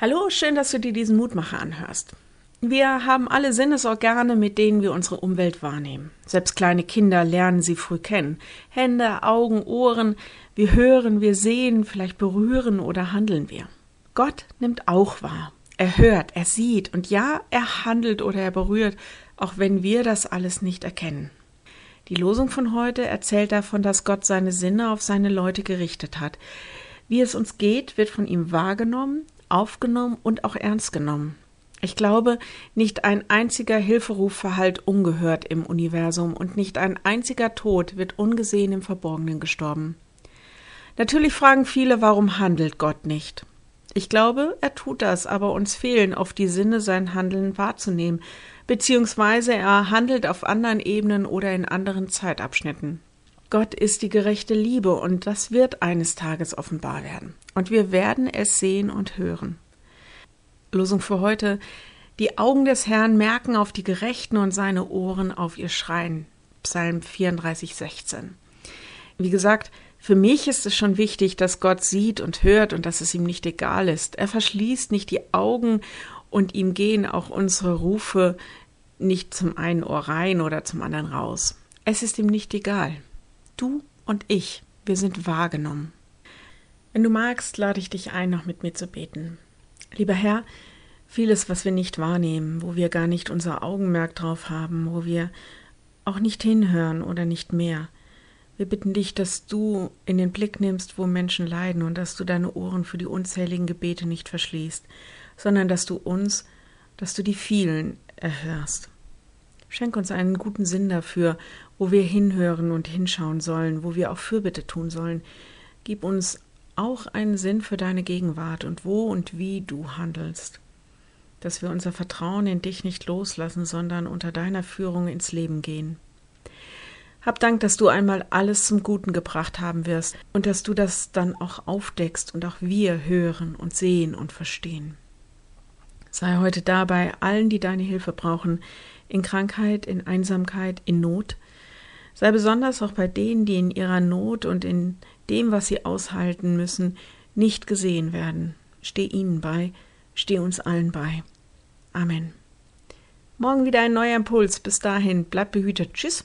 Hallo, schön, dass du dir diesen Mutmacher anhörst. Wir haben alle Sinnesorgane, mit denen wir unsere Umwelt wahrnehmen. Selbst kleine Kinder lernen sie früh kennen. Hände, Augen, Ohren. Wir hören, wir sehen, vielleicht berühren oder handeln wir. Gott nimmt auch wahr. Er hört, er sieht und ja, er handelt oder er berührt, auch wenn wir das alles nicht erkennen. Die Losung von heute erzählt davon, dass Gott seine Sinne auf seine Leute gerichtet hat. Wie es uns geht, wird von ihm wahrgenommen, aufgenommen und auch ernst genommen. Ich glaube, nicht ein einziger Hilferuf verhallt ungehört im Universum und nicht ein einziger Tod wird ungesehen im Verborgenen gestorben. Natürlich fragen viele, warum handelt Gott nicht? Ich glaube, er tut das, aber uns fehlen auf die Sinne, sein Handeln wahrzunehmen, beziehungsweise er handelt auf anderen Ebenen oder in anderen Zeitabschnitten. Gott ist die gerechte Liebe und das wird eines Tages offenbar werden. Und wir werden es sehen und hören. Losung für heute. Die Augen des Herrn merken auf die Gerechten und seine Ohren auf ihr Schreien. Psalm 34, 16. Wie gesagt, für mich ist es schon wichtig, dass Gott sieht und hört und dass es ihm nicht egal ist. Er verschließt nicht die Augen und ihm gehen auch unsere Rufe nicht zum einen Ohr rein oder zum anderen raus. Es ist ihm nicht egal. Du und ich, wir sind wahrgenommen. Wenn du magst, lade ich dich ein, noch mit mir zu beten. Lieber Herr, vieles, was wir nicht wahrnehmen, wo wir gar nicht unser Augenmerk drauf haben, wo wir auch nicht hinhören oder nicht mehr. Wir bitten dich, dass du in den Blick nimmst, wo Menschen leiden und dass du deine Ohren für die unzähligen Gebete nicht verschließt, sondern dass du uns, dass du die vielen erhörst. Schenk uns einen guten Sinn dafür, wo wir hinhören und hinschauen sollen, wo wir auch Fürbitte tun sollen. Gib uns auch einen Sinn für deine Gegenwart und wo und wie du handelst. Dass wir unser Vertrauen in dich nicht loslassen, sondern unter deiner Führung ins Leben gehen. Hab Dank, dass du einmal alles zum Guten gebracht haben wirst und dass du das dann auch aufdeckst und auch wir hören und sehen und verstehen. Sei heute da bei allen, die deine Hilfe brauchen, in Krankheit, in Einsamkeit, in Not. Sei besonders auch bei denen, die in ihrer Not und in dem, was sie aushalten müssen, nicht gesehen werden. Steh ihnen bei, steh uns allen bei. Amen. Morgen wieder ein neuer Impuls. Bis dahin, bleib behütet. Tschüss.